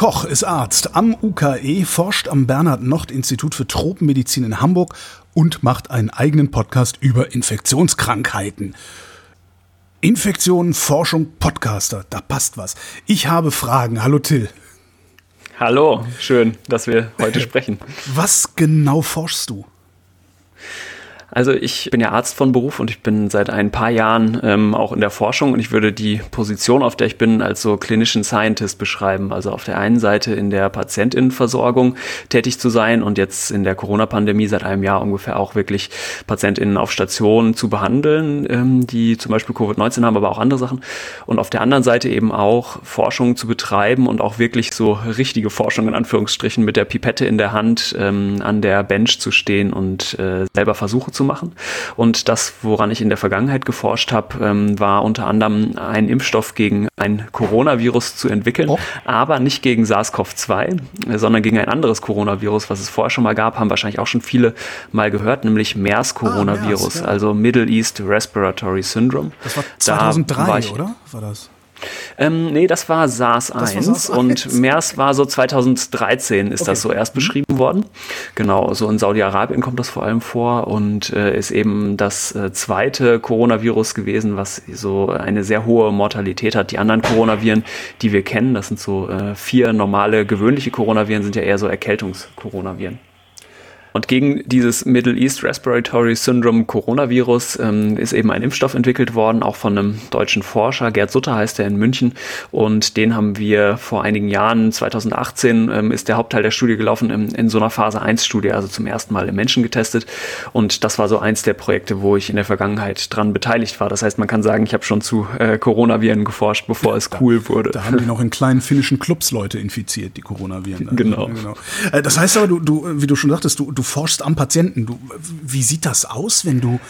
Koch ist Arzt am UKE, forscht am Bernhard-Nocht-Institut für Tropenmedizin in Hamburg und macht einen eigenen Podcast über Infektionskrankheiten. Infektionen, Forschung, Podcaster, da passt was. Ich habe Fragen. Hallo Till. Hallo, schön, dass wir heute sprechen. Was genau forschst du? Also ich bin ja Arzt von Beruf und ich bin seit ein paar Jahren ähm, auch in der Forschung und ich würde die Position, auf der ich bin, als so Clinician Scientist beschreiben. Also auf der einen Seite in der Patientinnenversorgung tätig zu sein und jetzt in der Corona-Pandemie seit einem Jahr ungefähr auch wirklich Patientinnen auf Stationen zu behandeln, ähm, die zum Beispiel Covid-19 haben, aber auch andere Sachen. Und auf der anderen Seite eben auch Forschung zu betreiben und auch wirklich so richtige Forschung in Anführungsstrichen mit der Pipette in der Hand ähm, an der Bench zu stehen und äh, selber Versuche zu zu machen. Und das, woran ich in der Vergangenheit geforscht habe, ähm, war unter anderem einen Impfstoff gegen ein Coronavirus zu entwickeln, oh. aber nicht gegen SARS-CoV-2, sondern gegen ein anderes Coronavirus, was es vorher schon mal gab, haben wahrscheinlich auch schon viele mal gehört, nämlich MERS-Coronavirus, ah, MERS, ja. also Middle East Respiratory Syndrome. Das war 2003, da war ich, oder? War das? Ähm, nee, das war SARS 1 SARS und MERS war so 2013 ist okay. das so erst mhm. beschrieben worden. Genau, so in Saudi-Arabien kommt das vor allem vor und äh, ist eben das äh, zweite Coronavirus gewesen, was so eine sehr hohe Mortalität hat. Die anderen Coronaviren, die wir kennen, das sind so äh, vier normale gewöhnliche Coronaviren, sind ja eher so Erkältungs-Coronaviren. Und gegen dieses Middle East Respiratory Syndrome Coronavirus ähm, ist eben ein Impfstoff entwickelt worden, auch von einem deutschen Forscher, Gerd Sutter heißt er in München. Und den haben wir vor einigen Jahren, 2018, ähm, ist der Hauptteil der Studie gelaufen in, in so einer Phase 1 Studie, also zum ersten Mal im Menschen getestet. Und das war so eins der Projekte, wo ich in der Vergangenheit dran beteiligt war. Das heißt, man kann sagen, ich habe schon zu äh, Coronaviren geforscht, bevor es cool wurde. Da haben die noch in kleinen finnischen Clubs Leute infiziert, die Coronaviren. Genau. genau. Äh, das heißt aber, du, du, wie du schon sagtest, du, du forschst am Patienten. Du, wie sieht das aus, wenn du,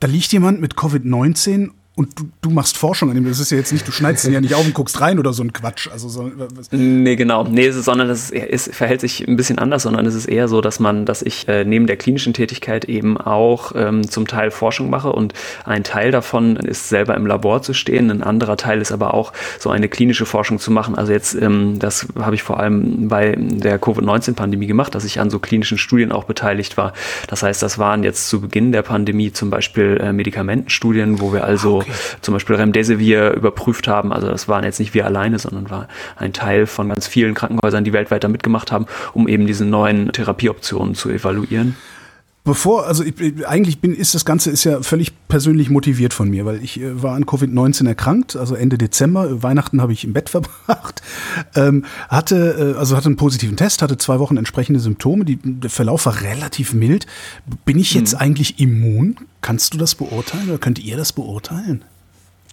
da liegt jemand mit Covid-19 und du, du machst Forschung an dem. Das ist ja jetzt nicht, du schneidest ihn ja nicht auf und guckst rein oder so ein Quatsch. Also so, nee, genau. Nee, es ist, sondern es ist, verhält sich ein bisschen anders, sondern es ist eher so, dass man, dass ich äh, neben der klinischen Tätigkeit eben auch ähm, zum Teil Forschung mache und ein Teil davon ist selber im Labor zu stehen, ein anderer Teil ist aber auch so eine klinische Forschung zu machen. Also jetzt, ähm, das habe ich vor allem bei der Covid-19-Pandemie gemacht, dass ich an so klinischen Studien auch beteiligt war. Das heißt, das waren jetzt zu Beginn der Pandemie zum Beispiel äh, Medikamentenstudien, wo wir also okay zum Beispiel Remdesivir überprüft haben. Also das waren jetzt nicht wir alleine, sondern war ein Teil von ganz vielen Krankenhäusern, die weltweit da mitgemacht haben, um eben diese neuen Therapieoptionen zu evaluieren. Bevor, also ich, eigentlich bin, ist das Ganze ist ja völlig persönlich motiviert von mir, weil ich äh, war an Covid-19 erkrankt, also Ende Dezember, Weihnachten habe ich im Bett verbracht, ähm, hatte, äh, also hatte einen positiven Test, hatte zwei Wochen entsprechende Symptome, die, der Verlauf war relativ mild. Bin ich jetzt hm. eigentlich immun? Kannst du das beurteilen oder könnt ihr das beurteilen?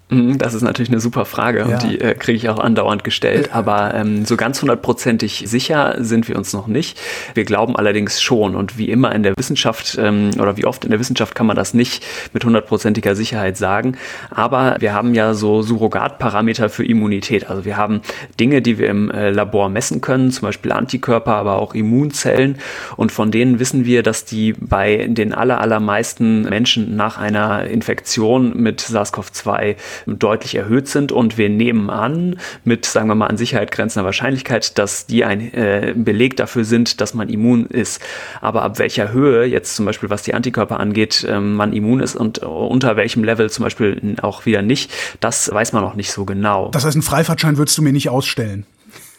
Mhm, das ist natürlich eine super Frage ja. und die äh, kriege ich auch andauernd gestellt. Aber ähm, so ganz hundertprozentig sicher sind wir uns noch nicht. Wir glauben allerdings schon. Und wie immer in der Wissenschaft ähm, oder wie oft in der Wissenschaft kann man das nicht mit hundertprozentiger Sicherheit sagen. Aber wir haben ja so Surrogatparameter für Immunität. Also wir haben Dinge, die wir im äh, Labor messen können, zum Beispiel Antikörper, aber auch Immunzellen. Und von denen wissen wir, dass die bei den aller, allermeisten Menschen nach einer Infektion mit SARS-CoV-2 deutlich erhöht sind und wir nehmen an, mit, sagen wir mal, an Sicherheit grenzender Wahrscheinlichkeit, dass die ein äh, Beleg dafür sind, dass man immun ist. Aber ab welcher Höhe, jetzt zum Beispiel was die Antikörper angeht, äh, man immun ist und unter welchem Level zum Beispiel auch wieder nicht, das weiß man noch nicht so genau. Das heißt, einen Freifahrtschein würdest du mir nicht ausstellen?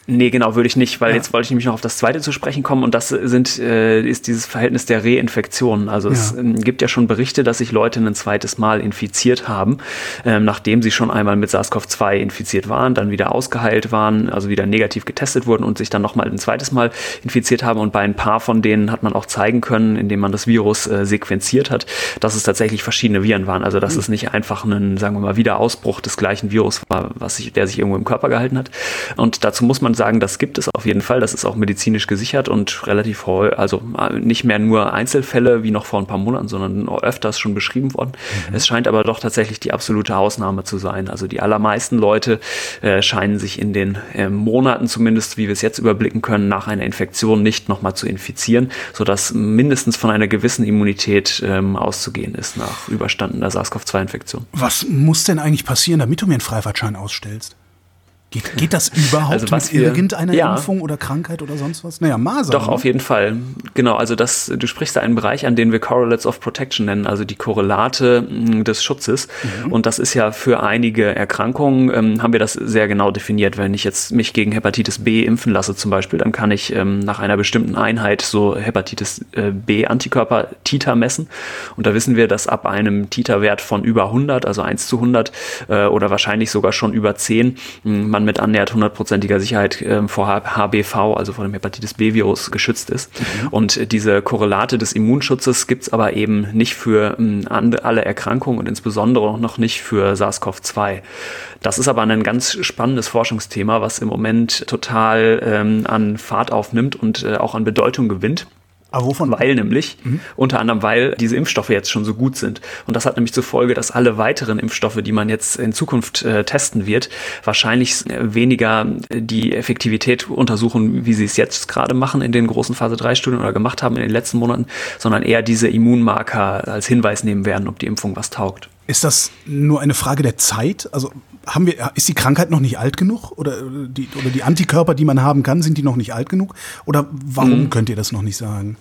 Nee, genau, würde ich nicht, weil ja. jetzt wollte ich nämlich noch auf das zweite zu sprechen kommen und das sind, äh, ist dieses Verhältnis der Reinfektionen. Also ja. es äh, gibt ja schon Berichte, dass sich Leute ein zweites Mal infiziert haben, ähm, nachdem sie schon einmal mit SARS-CoV-2 infiziert waren, dann wieder ausgeheilt waren, also wieder negativ getestet wurden und sich dann nochmal ein zweites Mal infiziert haben. Und bei ein paar von denen hat man auch zeigen können, indem man das Virus äh, sequenziert hat, dass es tatsächlich verschiedene Viren waren. Also dass mhm. es nicht einfach ein, sagen wir mal, Wiederausbruch des gleichen Virus war, was sich, der sich irgendwo im Körper gehalten hat. Und dazu muss man sagen, das gibt es auf jeden Fall. Das ist auch medizinisch gesichert und relativ häufig, also äh, nicht mehr nur Einzelfälle wie noch vor ein paar Monaten, sondern öfters schon beschrieben worden. Mhm. Es scheint aber doch tatsächlich die absolute Ausnahme zu sein. Also die allermeisten Leute äh, scheinen sich in den äh, Monaten zumindest, wie wir es jetzt überblicken können, nach einer Infektion nicht nochmal zu infizieren, sodass mindestens von einer gewissen Immunität ähm, auszugehen ist nach überstandener SARS-CoV-2-Infektion. Was muss denn eigentlich passieren, damit du mir einen Freifahrtschein ausstellst? Geht, geht das überhaupt also mit wir, irgendeiner ja. Impfung oder Krankheit oder sonst was? Naja, Masern. Doch, ne? auf jeden Fall. Genau, also das, du sprichst da einen Bereich an, den wir Correlates of Protection nennen, also die Korrelate hm, des Schutzes. Mhm. Und das ist ja für einige Erkrankungen, ähm, haben wir das sehr genau definiert. Wenn ich jetzt mich gegen Hepatitis B impfen lasse zum Beispiel, dann kann ich ähm, nach einer bestimmten Einheit so Hepatitis äh, B Antikörper Titer messen. Und da wissen wir, dass ab einem Titerwert von über 100, also 1 zu 100 äh, oder wahrscheinlich sogar schon über 10, hm, man mit annähernd hundertprozentiger Sicherheit äh, vor HBV, also vor dem Hepatitis B-Virus, geschützt ist. Mhm. Und diese Korrelate des Immunschutzes gibt es aber eben nicht für äh, alle Erkrankungen und insbesondere noch nicht für SARS-CoV-2. Das ist aber ein ganz spannendes Forschungsthema, was im Moment total ähm, an Fahrt aufnimmt und äh, auch an Bedeutung gewinnt. Aber wovon? Weil nämlich, mhm. unter anderem, weil diese Impfstoffe jetzt schon so gut sind. Und das hat nämlich zur Folge, dass alle weiteren Impfstoffe, die man jetzt in Zukunft äh, testen wird, wahrscheinlich weniger die Effektivität untersuchen, wie sie es jetzt gerade machen in den großen Phase 3 Studien oder gemacht haben in den letzten Monaten, sondern eher diese Immunmarker als Hinweis nehmen werden, ob die Impfung was taugt. Ist das nur eine Frage der Zeit? Also haben wir, ist die Krankheit noch nicht alt genug? Oder die, oder die Antikörper, die man haben kann, sind die noch nicht alt genug? Oder warum mhm. könnt ihr das noch nicht sagen?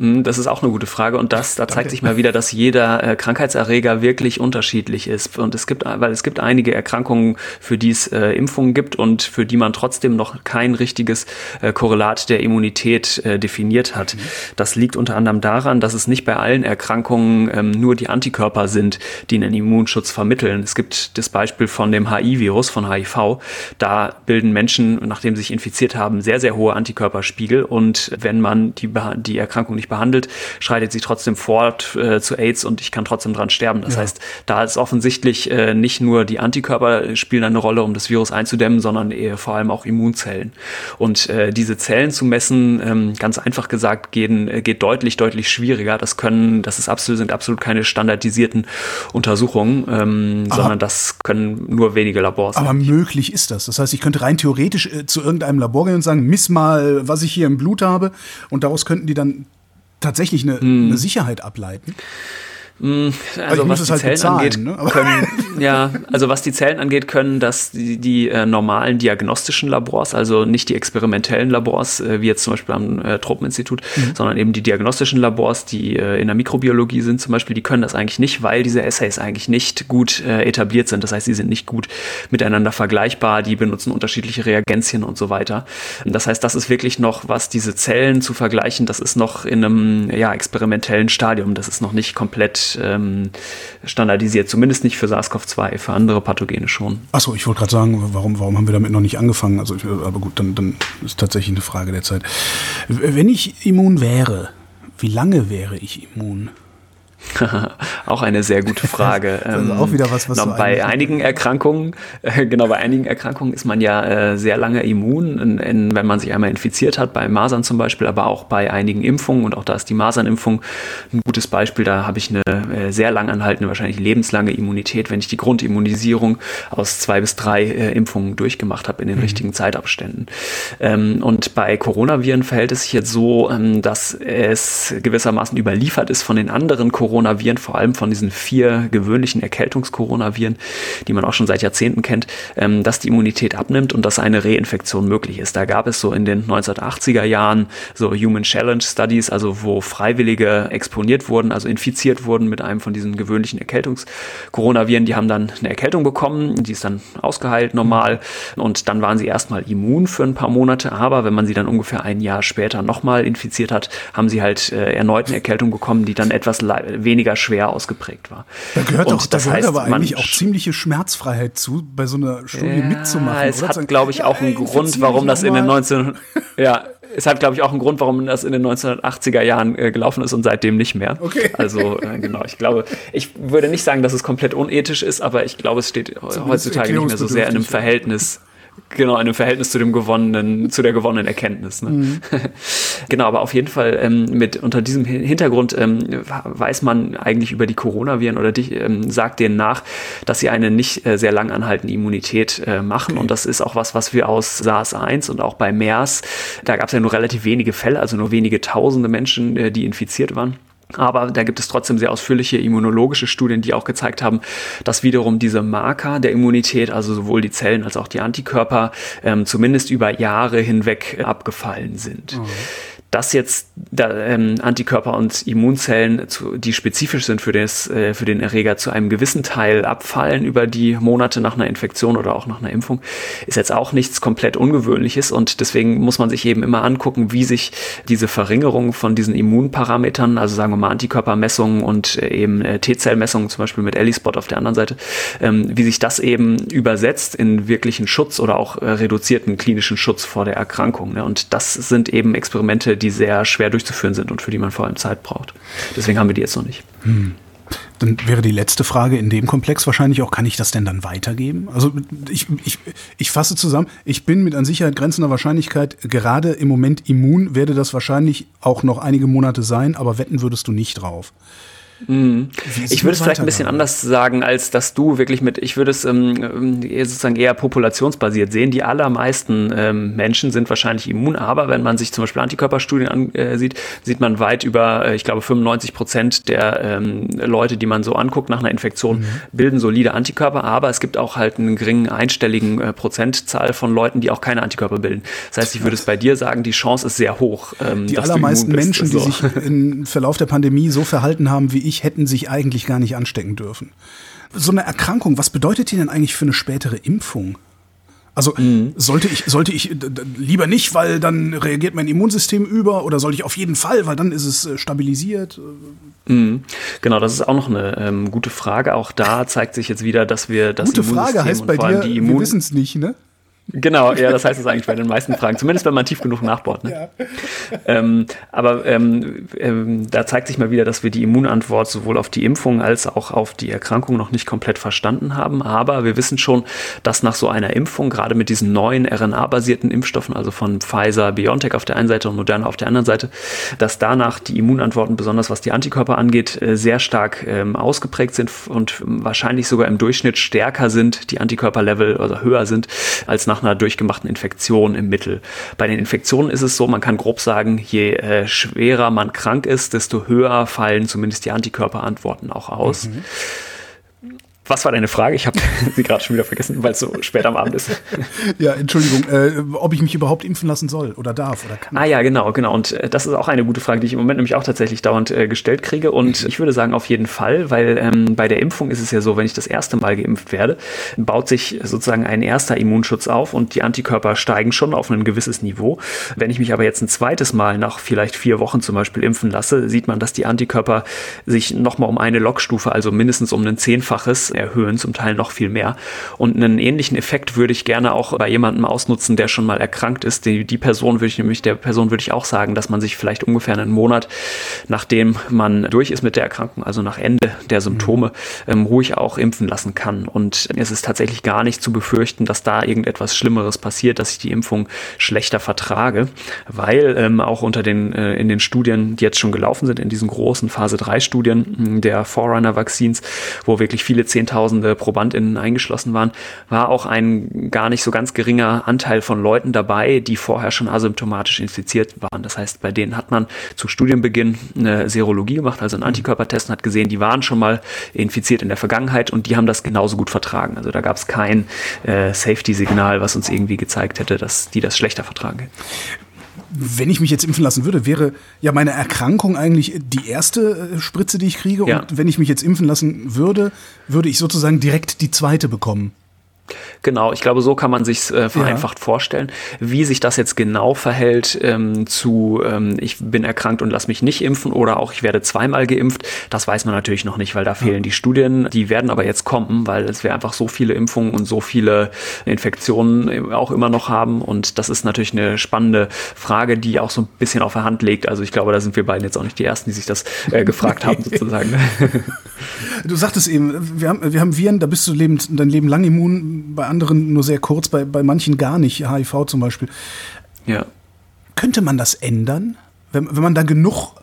Hm, das ist auch eine gute Frage und das, da zeigt sich mal wieder, dass jeder äh, Krankheitserreger wirklich unterschiedlich ist und es gibt, weil es gibt einige Erkrankungen, für die es äh, Impfungen gibt und für die man trotzdem noch kein richtiges äh, Korrelat der Immunität äh, definiert hat. Mhm. Das liegt unter anderem daran, dass es nicht bei allen Erkrankungen ähm, nur die Antikörper sind, die einen Immunschutz vermitteln. Es gibt das Beispiel von dem HIV-Virus, von HIV. Da bilden Menschen, nachdem sie sich infiziert haben, sehr, sehr hohe Antikörperspiegel und wenn man die, die Erkrankung nicht behandelt, schreitet sie trotzdem fort äh, zu AIDS und ich kann trotzdem dran sterben. Das ja. heißt, da ist offensichtlich äh, nicht nur die Antikörper spielen eine Rolle, um das Virus einzudämmen, sondern eher vor allem auch Immunzellen. Und äh, diese Zellen zu messen, ähm, ganz einfach gesagt, gehen, äh, geht deutlich, deutlich schwieriger. Das können, das ist absolut, sind absolut keine standardisierten Untersuchungen, ähm, sondern das können nur wenige Labors. Aber möglich ist das. Das heißt, ich könnte rein theoretisch äh, zu irgendeinem Labor gehen und sagen, miss mal, was ich hier im Blut habe, und daraus könnten die dann tatsächlich eine, hm. eine Sicherheit ableiten. Hm, also, also was die halt Zellen bezahlen, angeht, ne? können, ja, also was die Zellen angeht, können das die, die äh, normalen diagnostischen Labors, also nicht die experimentellen Labors, äh, wie jetzt zum Beispiel am äh, Tropeninstitut, mhm. sondern eben die diagnostischen Labors, die äh, in der Mikrobiologie sind zum Beispiel, die können das eigentlich nicht, weil diese Assays eigentlich nicht gut äh, etabliert sind. Das heißt, sie sind nicht gut miteinander vergleichbar, die benutzen unterschiedliche Reagenzien und so weiter. Das heißt, das ist wirklich noch, was diese Zellen zu vergleichen, das ist noch in einem ja, experimentellen Stadium. Das ist noch nicht komplett ähm, standardisiert, zumindest nicht für SARS-CoV-2, für andere Pathogene schon. Achso, ich wollte gerade sagen, warum, warum haben wir damit noch nicht angefangen? Also, aber gut, dann, dann ist tatsächlich eine Frage der Zeit. Wenn ich immun wäre, wie lange wäre ich immun? auch eine sehr gute Frage. also auch wieder was, was genau, bei einigen Erkrankungen, äh, genau bei einigen Erkrankungen ist man ja äh, sehr lange immun, in, in, wenn man sich einmal infiziert hat, bei Masern zum Beispiel, aber auch bei einigen Impfungen und auch da ist die Masernimpfung ein gutes Beispiel. Da habe ich eine äh, sehr lang anhaltende, wahrscheinlich lebenslange Immunität, wenn ich die Grundimmunisierung aus zwei bis drei Impfungen durchgemacht habe in den mhm. richtigen Zeitabständen. Ähm, und bei Coronaviren verhält es sich jetzt so, ähm, dass es gewissermaßen überliefert ist von den anderen Coronaviren Coronaviren, vor allem von diesen vier gewöhnlichen Erkältungskoronaviren, die man auch schon seit Jahrzehnten kennt, ähm, dass die Immunität abnimmt und dass eine Reinfektion möglich ist. Da gab es so in den 1980er Jahren so Human Challenge Studies, also wo Freiwillige exponiert wurden, also infiziert wurden mit einem von diesen gewöhnlichen Erkältungskoronaviren. Die haben dann eine Erkältung bekommen, die ist dann ausgeheilt normal und dann waren sie erstmal immun für ein paar Monate, aber wenn man sie dann ungefähr ein Jahr später nochmal infiziert hat, haben sie halt äh, erneut eine Erkältung bekommen, die dann etwas weniger schwer ausgeprägt war. Da gehört, und auch, da gehört heißt, aber eigentlich auch ziemliche Schmerzfreiheit zu, bei so einer Studie ja, mitzumachen. Es oder? hat, glaube ich, auch einen Grund, warum das in den 19... ja, es hat, glaube ich, auch einen Grund, warum das in den 1980er Jahren äh, gelaufen ist und seitdem nicht mehr. Okay. Also, äh, genau, ich glaube, ich würde nicht sagen, dass es komplett unethisch ist, aber ich glaube, es steht heutzutage nicht mehr so sehr in einem Verhältnis Genau, in einem Verhältnis zu dem gewonnenen, zu der gewonnenen Erkenntnis. Ne? Mhm. genau, aber auf jeden Fall ähm, mit unter diesem Hintergrund ähm, weiß man eigentlich über die Coronaviren oder die, ähm, sagt denen nach, dass sie eine nicht äh, sehr lang anhaltende Immunität äh, machen. Okay. Und das ist auch was, was wir aus SARS-1 und auch bei MERS, da gab es ja nur relativ wenige Fälle, also nur wenige tausende Menschen, äh, die infiziert waren. Aber da gibt es trotzdem sehr ausführliche immunologische Studien, die auch gezeigt haben, dass wiederum diese Marker der Immunität, also sowohl die Zellen als auch die Antikörper, ähm, zumindest über Jahre hinweg abgefallen sind. Mhm dass jetzt da, ähm, Antikörper und Immunzellen, zu, die spezifisch sind für, das, äh, für den Erreger, zu einem gewissen Teil abfallen über die Monate nach einer Infektion oder auch nach einer Impfung, ist jetzt auch nichts komplett Ungewöhnliches und deswegen muss man sich eben immer angucken, wie sich diese Verringerung von diesen Immunparametern, also sagen wir mal Antikörpermessungen und äh, eben äh, T-Zellmessungen, zum Beispiel mit ELISpot auf der anderen Seite, ähm, wie sich das eben übersetzt in wirklichen Schutz oder auch äh, reduzierten klinischen Schutz vor der Erkrankung. Ne? Und das sind eben Experimente, die sehr schwer durchzuführen sind und für die man vor allem Zeit braucht. Deswegen haben wir die jetzt noch nicht. Hm. Dann wäre die letzte Frage in dem Komplex wahrscheinlich auch, kann ich das denn dann weitergeben? Also ich, ich, ich fasse zusammen, ich bin mit an Sicherheit grenzender Wahrscheinlichkeit gerade im Moment immun, werde das wahrscheinlich auch noch einige Monate sein, aber wetten würdest du nicht drauf. Mhm. Ich würde es vielleicht ein bisschen anders sagen, als dass du wirklich mit, ich würde es ähm, sozusagen eher populationsbasiert sehen. Die allermeisten ähm, Menschen sind wahrscheinlich immun, aber wenn man sich zum Beispiel Antikörperstudien ansieht, äh, sieht man weit über, äh, ich glaube, 95 Prozent der ähm, Leute, die man so anguckt nach einer Infektion, mhm. bilden solide Antikörper, aber es gibt auch halt einen geringen einstelligen äh, Prozentzahl von Leuten, die auch keine Antikörper bilden. Das heißt, ich würde es bei dir sagen, die Chance ist sehr hoch. Ähm, die allermeisten Menschen, so. die sich im Verlauf der Pandemie so verhalten haben wie ich, ich, hätten sich eigentlich gar nicht anstecken dürfen. So eine Erkrankung, was bedeutet die denn eigentlich für eine spätere Impfung? Also mhm. sollte ich, sollte ich lieber nicht, weil dann reagiert mein Immunsystem über oder sollte ich auf jeden Fall, weil dann ist es äh, stabilisiert? Mhm. Genau, das ist auch noch eine ähm, gute Frage. Auch da zeigt sich jetzt wieder, dass wir das Gute Frage heißt bei dir, wir wissen es nicht, ne? Genau, ja, das heißt es eigentlich bei den meisten Fragen, zumindest wenn man tief genug nachbohrt. Ne? Ja. Ähm, aber ähm, ähm, da zeigt sich mal wieder, dass wir die Immunantwort sowohl auf die Impfung als auch auf die Erkrankung noch nicht komplett verstanden haben. Aber wir wissen schon, dass nach so einer Impfung, gerade mit diesen neuen RNA-basierten Impfstoffen, also von Pfizer, BioNTech auf der einen Seite und Moderna auf der anderen Seite, dass danach die Immunantworten, besonders was die Antikörper angeht, äh, sehr stark ähm, ausgeprägt sind und wahrscheinlich sogar im Durchschnitt stärker sind, die Antikörperlevel oder höher sind, als nach einer durchgemachten Infektion im Mittel. Bei den Infektionen ist es so, man kann grob sagen, je äh, schwerer man krank ist, desto höher fallen zumindest die Antikörperantworten auch aus. Mhm. Was war deine Frage? Ich habe sie gerade schon wieder vergessen, weil es so spät am Abend ist. Ja, Entschuldigung, äh, ob ich mich überhaupt impfen lassen soll oder darf oder kann. Ah ja, genau, genau. Und äh, das ist auch eine gute Frage, die ich im Moment nämlich auch tatsächlich dauernd äh, gestellt kriege. Und ich würde sagen, auf jeden Fall, weil ähm, bei der Impfung ist es ja so, wenn ich das erste Mal geimpft werde, baut sich sozusagen ein erster Immunschutz auf und die Antikörper steigen schon auf ein gewisses Niveau. Wenn ich mich aber jetzt ein zweites Mal nach vielleicht vier Wochen zum Beispiel impfen lasse, sieht man, dass die Antikörper sich nochmal um eine Logstufe, also mindestens um ein Zehnfaches erhöhen, zum Teil noch viel mehr. Und einen ähnlichen Effekt würde ich gerne auch bei jemandem ausnutzen, der schon mal erkrankt ist. Die, die Person würde ich nämlich, der Person würde ich auch sagen, dass man sich vielleicht ungefähr einen Monat, nachdem man durch ist mit der Erkrankung, also nach Ende der Symptome, ähm, ruhig auch impfen lassen kann. Und es ist tatsächlich gar nicht zu befürchten, dass da irgendetwas Schlimmeres passiert, dass ich die Impfung schlechter vertrage, weil ähm, auch unter den, äh, in den Studien, die jetzt schon gelaufen sind, in diesen großen Phase 3 Studien der Forerunner Vaccines, wo wirklich viele 10.000 Zehntausende ProbandInnen eingeschlossen waren, war auch ein gar nicht so ganz geringer Anteil von Leuten dabei, die vorher schon asymptomatisch infiziert waren. Das heißt, bei denen hat man zu Studienbeginn eine Serologie gemacht, also einen Antikörpertest und hat gesehen, die waren schon mal infiziert in der Vergangenheit und die haben das genauso gut vertragen. Also da gab es kein äh, Safety-Signal, was uns irgendwie gezeigt hätte, dass die das schlechter vertragen wenn ich mich jetzt impfen lassen würde, wäre ja meine Erkrankung eigentlich die erste äh, Spritze, die ich kriege. Ja. Und wenn ich mich jetzt impfen lassen würde, würde ich sozusagen direkt die zweite bekommen. Genau, ich glaube, so kann man sich äh, vereinfacht ja. vorstellen. Wie sich das jetzt genau verhält ähm, zu, ähm, ich bin erkrankt und lass mich nicht impfen oder auch ich werde zweimal geimpft, das weiß man natürlich noch nicht, weil da fehlen ja. die Studien. Die werden aber jetzt kommen, weil es wir einfach so viele Impfungen und so viele Infektionen auch immer noch haben. Und das ist natürlich eine spannende Frage, die auch so ein bisschen auf der Hand liegt. Also ich glaube, da sind wir beiden jetzt auch nicht die Ersten, die sich das äh, gefragt haben, sozusagen. Du sagtest eben, wir haben, wir haben Viren, da bist du lebend, dein Leben lang immun, bei anderen nur sehr kurz, bei, bei manchen gar nicht, HIV zum Beispiel. Ja. Könnte man das ändern? Wenn, wenn man da genug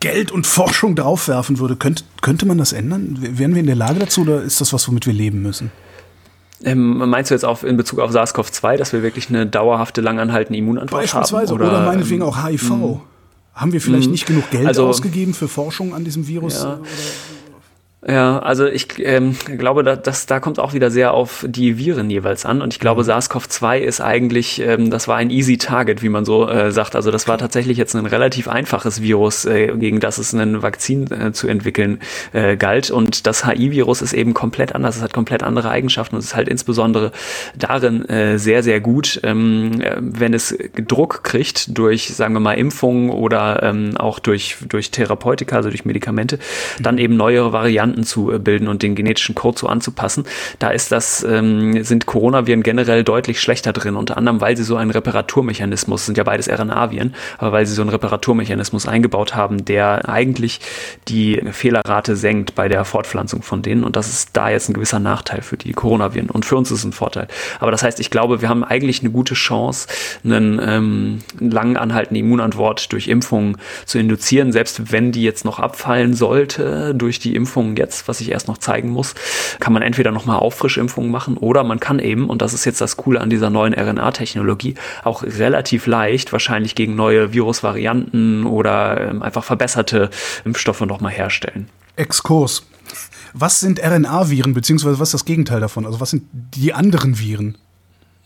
Geld und Forschung draufwerfen würde, könnte, könnte man das ändern? Wären wir in der Lage dazu oder ist das was, womit wir leben müssen? Ähm, meinst du jetzt auf, in Bezug auf SARS-CoV-2, dass wir wirklich eine dauerhafte, langanhaltende Immunantwort Beispielsweise, haben? Oder, oder meinetwegen ähm, auch HIV. Mh. Haben wir vielleicht mh. nicht genug Geld also, ausgegeben für Forschung an diesem Virus? Ja. Ja, also ich ähm, glaube, da, das, da kommt auch wieder sehr auf die Viren jeweils an. Und ich glaube, mhm. SARS-CoV-2 ist eigentlich, ähm, das war ein easy Target, wie man so äh, sagt. Also das war tatsächlich jetzt ein relativ einfaches Virus, äh, gegen das es ein Vakzin äh, zu entwickeln äh, galt. Und das HI-Virus ist eben komplett anders. Es hat komplett andere Eigenschaften und es ist halt insbesondere darin äh, sehr, sehr gut, ähm, wenn es Druck kriegt durch, sagen wir mal, Impfungen oder ähm, auch durch, durch Therapeutika, also durch Medikamente, dann eben neuere Varianten Varianten zu äh, bilden und den genetischen Code so anzupassen. Da ist das, ähm, sind Coronaviren generell deutlich schlechter drin, unter anderem, weil sie so einen Reparaturmechanismus, sind ja beides RNA-Viren, aber weil sie so einen Reparaturmechanismus eingebaut haben, der eigentlich die Fehlerrate senkt bei der Fortpflanzung von denen. Und das ist da jetzt ein gewisser Nachteil für die Coronaviren. Und für uns ist es ein Vorteil. Aber das heißt, ich glaube, wir haben eigentlich eine gute Chance, einen ähm, lang anhaltenden Immunantwort durch Impfungen zu induzieren, selbst wenn die jetzt noch abfallen sollte durch die Impfungen jetzt, was ich erst noch zeigen muss, kann man entweder nochmal Auffrischimpfungen machen oder man kann eben, und das ist jetzt das Coole an dieser neuen RNA-Technologie, auch relativ leicht wahrscheinlich gegen neue Virusvarianten oder ähm, einfach verbesserte Impfstoffe nochmal herstellen. Exkurs. Was sind RNA-Viren, beziehungsweise was ist das Gegenteil davon? Also was sind die anderen Viren?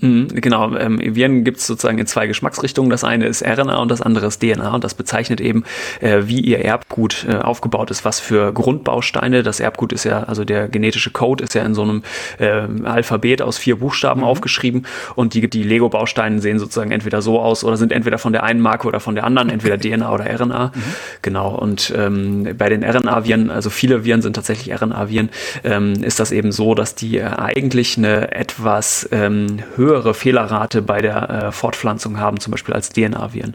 Mhm, genau, ähm, Viren gibt es sozusagen in zwei Geschmacksrichtungen. Das eine ist RNA und das andere ist DNA und das bezeichnet eben, äh, wie ihr Erbgut äh, aufgebaut ist, was für Grundbausteine. Das Erbgut ist ja, also der genetische Code ist ja in so einem äh, Alphabet aus vier Buchstaben mhm. aufgeschrieben und die, die Lego-Bausteine sehen sozusagen entweder so aus oder sind entweder von der einen Marke oder von der anderen, entweder DNA oder RNA. Mhm. Genau, und ähm, bei den RNA-Viren, also viele Viren sind tatsächlich RNA-Viren, ähm, ist das eben so, dass die äh, eigentlich eine etwas ähm, höhere höhere Fehlerrate bei der äh, Fortpflanzung haben, zum Beispiel als DNA-Viren.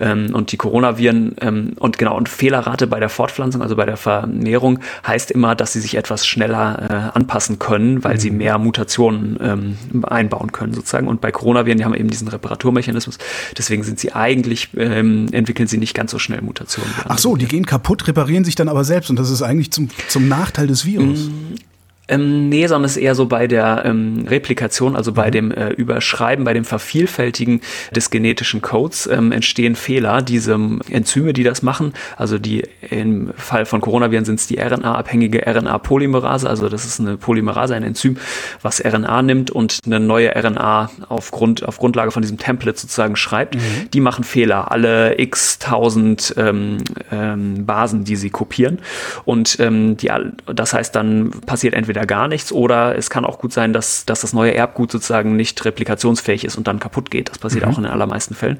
Ähm, und die Coronaviren ähm, und genau, und Fehlerrate bei der Fortpflanzung, also bei der Vermehrung, heißt immer, dass sie sich etwas schneller äh, anpassen können, weil mhm. sie mehr Mutationen ähm, einbauen können, sozusagen. Und bei Coronaviren, die haben eben diesen Reparaturmechanismus, deswegen sind sie eigentlich, ähm, entwickeln sie nicht ganz so schnell Mutationen. Ach so, die gehen kaputt, reparieren sich dann aber selbst und das ist eigentlich zum, zum Nachteil des Virus. Ähm, nee, sondern es ist eher so bei der ähm, Replikation, also bei mhm. dem äh, Überschreiben, bei dem Vervielfältigen des genetischen Codes ähm, entstehen Fehler. Diese Enzyme, die das machen, also die im Fall von Coronaviren sind es die RNA-abhängige RNA-Polymerase, also das ist eine Polymerase, ein Enzym, was RNA nimmt und eine neue RNA auf, Grund, auf Grundlage von diesem Template sozusagen schreibt. Mhm. Die machen Fehler, alle x tausend ähm, ähm, Basen, die sie kopieren. Und ähm, die, das heißt, dann passiert entweder entweder gar nichts oder es kann auch gut sein, dass, dass das neue Erbgut sozusagen nicht replikationsfähig ist und dann kaputt geht. Das passiert mhm. auch in den allermeisten Fällen.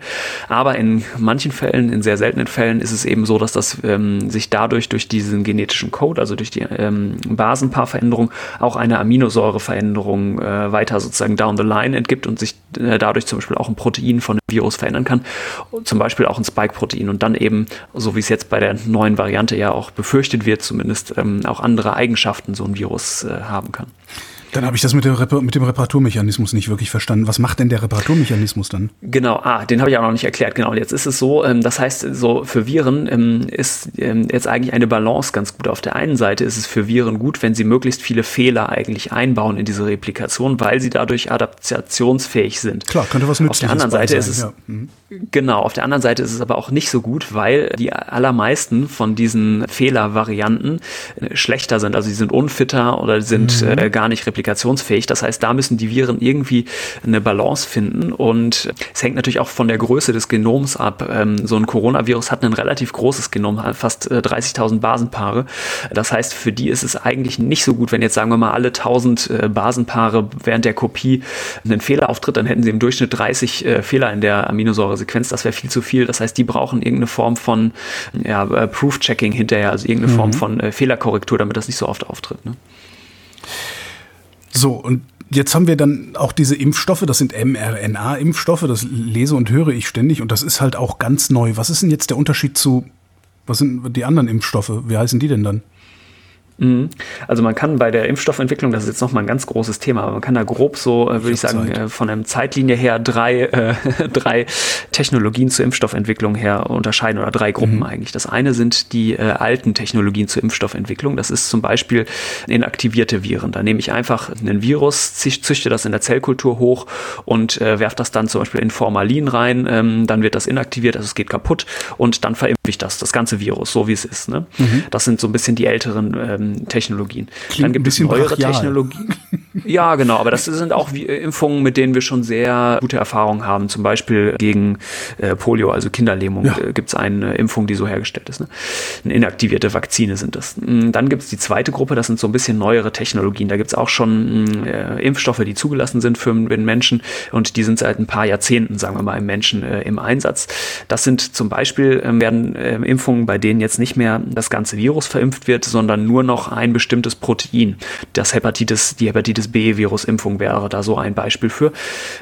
Aber in manchen Fällen, in sehr seltenen Fällen, ist es eben so, dass das ähm, sich dadurch durch diesen genetischen Code, also durch die ähm, Basenpaarveränderung, auch eine Aminosäureveränderung äh, weiter sozusagen down the line entgibt und sich äh, dadurch zum Beispiel auch ein Protein von einem Virus verändern kann. Zum Beispiel auch ein Spike-Protein und dann eben, so wie es jetzt bei der neuen Variante ja auch befürchtet wird, zumindest ähm, auch andere Eigenschaften so ein Virus haben kann. Dann habe ich das mit mit dem Reparaturmechanismus nicht wirklich verstanden. Was macht denn der Reparaturmechanismus dann? Genau, ah, den habe ich auch noch nicht erklärt. Genau, jetzt ist es so, ähm, das heißt, so für Viren ähm, ist ähm, jetzt eigentlich eine Balance ganz gut. Auf der einen Seite ist es für Viren gut, wenn sie möglichst viele Fehler eigentlich einbauen in diese Replikation, weil sie dadurch adaptationsfähig sind. Klar, könnte was Nützliches Auf der anderen Seite sein. ist es, ja. mhm. genau, auf der anderen Seite ist es aber auch nicht so gut, weil die allermeisten von diesen Fehlervarianten äh, schlechter sind. Also sie sind unfitter oder sind mhm. äh, gar nicht replikativ replikationsfähig. Das heißt, da müssen die Viren irgendwie eine Balance finden und es hängt natürlich auch von der Größe des Genoms ab. Ähm, so ein Coronavirus hat ein relativ großes Genom, fast 30.000 äh, Basenpaare. Das heißt, für die ist es eigentlich nicht so gut, wenn jetzt sagen wir mal alle 1000 äh, Basenpaare während der Kopie einen Fehler auftritt, dann hätten sie im Durchschnitt 30 äh, Fehler in der Aminosäuresequenz. Das wäre viel zu viel. Das heißt, die brauchen irgendeine Form von ja, Proof-Checking hinterher, also irgendeine mhm. Form von Fehlerkorrektur, damit das nicht so oft auftritt. Ne? So, und jetzt haben wir dann auch diese Impfstoffe, das sind mRNA-Impfstoffe, das lese und höre ich ständig und das ist halt auch ganz neu. Was ist denn jetzt der Unterschied zu, was sind die anderen Impfstoffe? Wie heißen die denn dann? Mhm. Also man kann bei der Impfstoffentwicklung, das ist jetzt nochmal ein ganz großes Thema, aber man kann da grob so, äh, würde ich, sagen. Äh, von der Zeitlinie her drei, äh, drei Technologien zur Impfstoffentwicklung her unterscheiden oder drei Gruppen mhm. eigentlich. Das eine sind die äh, alten Technologien zur Impfstoffentwicklung. Das ist zum Beispiel inaktivierte Viren. Da nehme ich einfach einen Virus, züchte das in der Zellkultur hoch und äh, werfe das dann zum Beispiel in Formalin rein. Ähm, dann wird das inaktiviert, also es geht kaputt und dann verimpfe ich das, das ganze Virus, so wie es ist. Ne? Mhm. Das sind so ein bisschen die älteren ähm, Technologien. Klingt Dann gibt es neuere brachial. Technologien. Ja, genau, aber das sind auch Impfungen, mit denen wir schon sehr gute Erfahrungen haben. Zum Beispiel gegen äh, Polio, also Kinderlähmung, ja. äh, gibt es eine Impfung, die so hergestellt ist. Ne? Eine inaktivierte Vakzine sind das. Mm, dann gibt es die zweite Gruppe, das sind so ein bisschen neuere Technologien. Da gibt es auch schon mm, äh, Impfstoffe, die zugelassen sind für den Menschen und die sind seit ein paar Jahrzehnten, sagen wir mal, im Menschen äh, im Einsatz. Das sind zum Beispiel, ähm, werden ähm, Impfungen, bei denen jetzt nicht mehr das ganze Virus verimpft wird, sondern nur noch noch ein bestimmtes Protein. Das Hepatitis, die Hepatitis B-Virusimpfung wäre da so ein Beispiel für.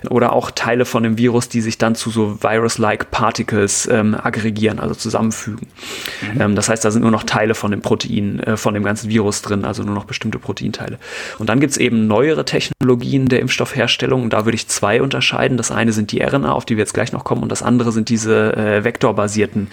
Oder auch Teile von dem Virus, die sich dann zu so Virus-like Particles ähm, aggregieren, also zusammenfügen. Mhm. Ähm, das heißt, da sind nur noch Teile von dem Protein, äh, von dem ganzen Virus drin, also nur noch bestimmte Proteinteile. Und dann gibt es eben neuere Technologien der Impfstoffherstellung. Und da würde ich zwei unterscheiden. Das eine sind die RNA, auf die wir jetzt gleich noch kommen, und das andere sind diese äh, vektorbasierten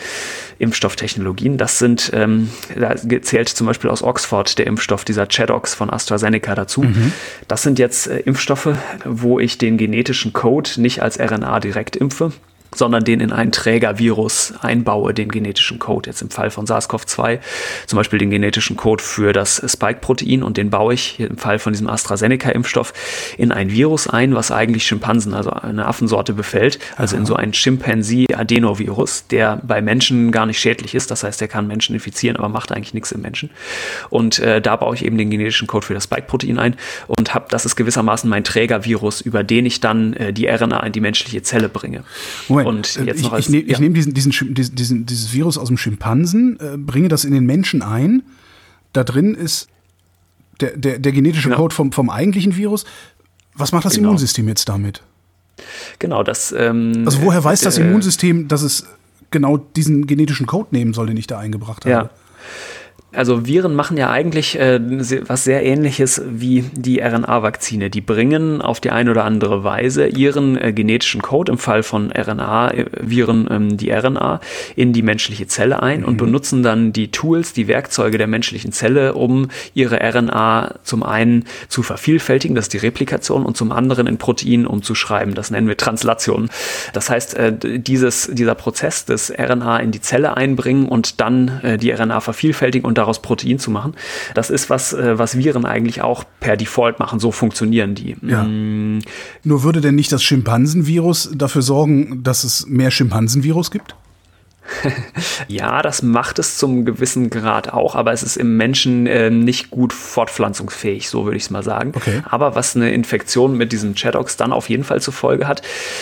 Impfstofftechnologien. Das sind, ähm, da zählt zum Beispiel aus Oxford der Impfstoff, dieser Chadox von AstraZeneca dazu. Mhm. Das sind jetzt äh, Impfstoffe, wo ich den genetischen Code nicht als RNA direkt impfe, sondern den in einen Trägervirus einbaue, den genetischen Code. Jetzt im Fall von SARS-CoV-2 zum Beispiel den genetischen Code für das Spike-Protein und den baue ich im Fall von diesem AstraZeneca-Impfstoff in ein Virus ein, was eigentlich Schimpansen, also eine Affensorte befällt, also Aha. in so einen Chimpanzee-Adenovirus, der bei Menschen gar nicht schädlich ist. Das heißt, der kann Menschen infizieren, aber macht eigentlich nichts im Menschen. Und äh, da baue ich eben den genetischen Code für das Spike-Protein ein und habe, das ist gewissermaßen mein Trägervirus, über den ich dann äh, die RNA in die menschliche Zelle bringe. Moment. Und äh, jetzt ich, noch als, ich, nehm, ja. ich nehme diesen, diesen, diesen, dieses Virus aus dem Schimpansen, äh, bringe das in den Menschen ein. Da drin ist der, der, der genetische genau. Code vom, vom eigentlichen Virus. Was macht das genau. Immunsystem jetzt damit? Genau, das. Ähm, also woher weiß das äh, Immunsystem, dass es genau diesen genetischen Code nehmen soll, den ich da eingebracht habe? Ja. Also Viren machen ja eigentlich äh, was sehr ähnliches wie die RNA-Vakzine. Die bringen auf die eine oder andere Weise ihren äh, genetischen Code, im Fall von RNA-Viren ähm, die RNA, in die menschliche Zelle ein mhm. und benutzen dann die Tools, die Werkzeuge der menschlichen Zelle, um ihre RNA zum einen zu vervielfältigen, das ist die Replikation, und zum anderen in Protein umzuschreiben. Das nennen wir Translation. Das heißt, äh, dieses, dieser Prozess des RNA in die Zelle einbringen und dann äh, die RNA vervielfältigen und daraus Protein zu machen. Das ist was, äh, was Viren eigentlich auch per Default machen. So funktionieren die. Ja. Mm. Nur würde denn nicht das Schimpansenvirus dafür sorgen, dass es mehr Schimpansenvirus gibt? ja, das macht es zum gewissen Grad auch, aber es ist im Menschen äh, nicht gut fortpflanzungsfähig, so würde ich es mal sagen. Okay. Aber was eine Infektion mit diesem Chadox dann auf jeden Fall zur Folge hat,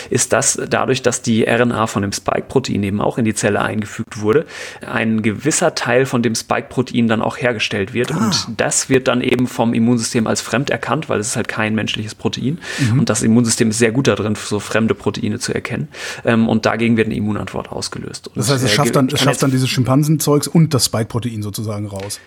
ist, dass dadurch, dass die RNA von dem Spike-Protein eben auch in die Zelle eingefügt wurde, ein gewisser Teil von dem Spike-Protein dann auch hergestellt wird. Ah. Und das wird dann eben vom Immunsystem als fremd erkannt, weil es ist halt kein menschliches Protein. Mhm. Und das Immunsystem ist sehr gut darin, so fremde Proteine zu erkennen. Ähm, und dagegen wird eine Immunantwort ausgelöst. Und das heißt, es schafft dann, es schafft dann dieses Schimpansenzeugs und das Spike-Protein sozusagen raus.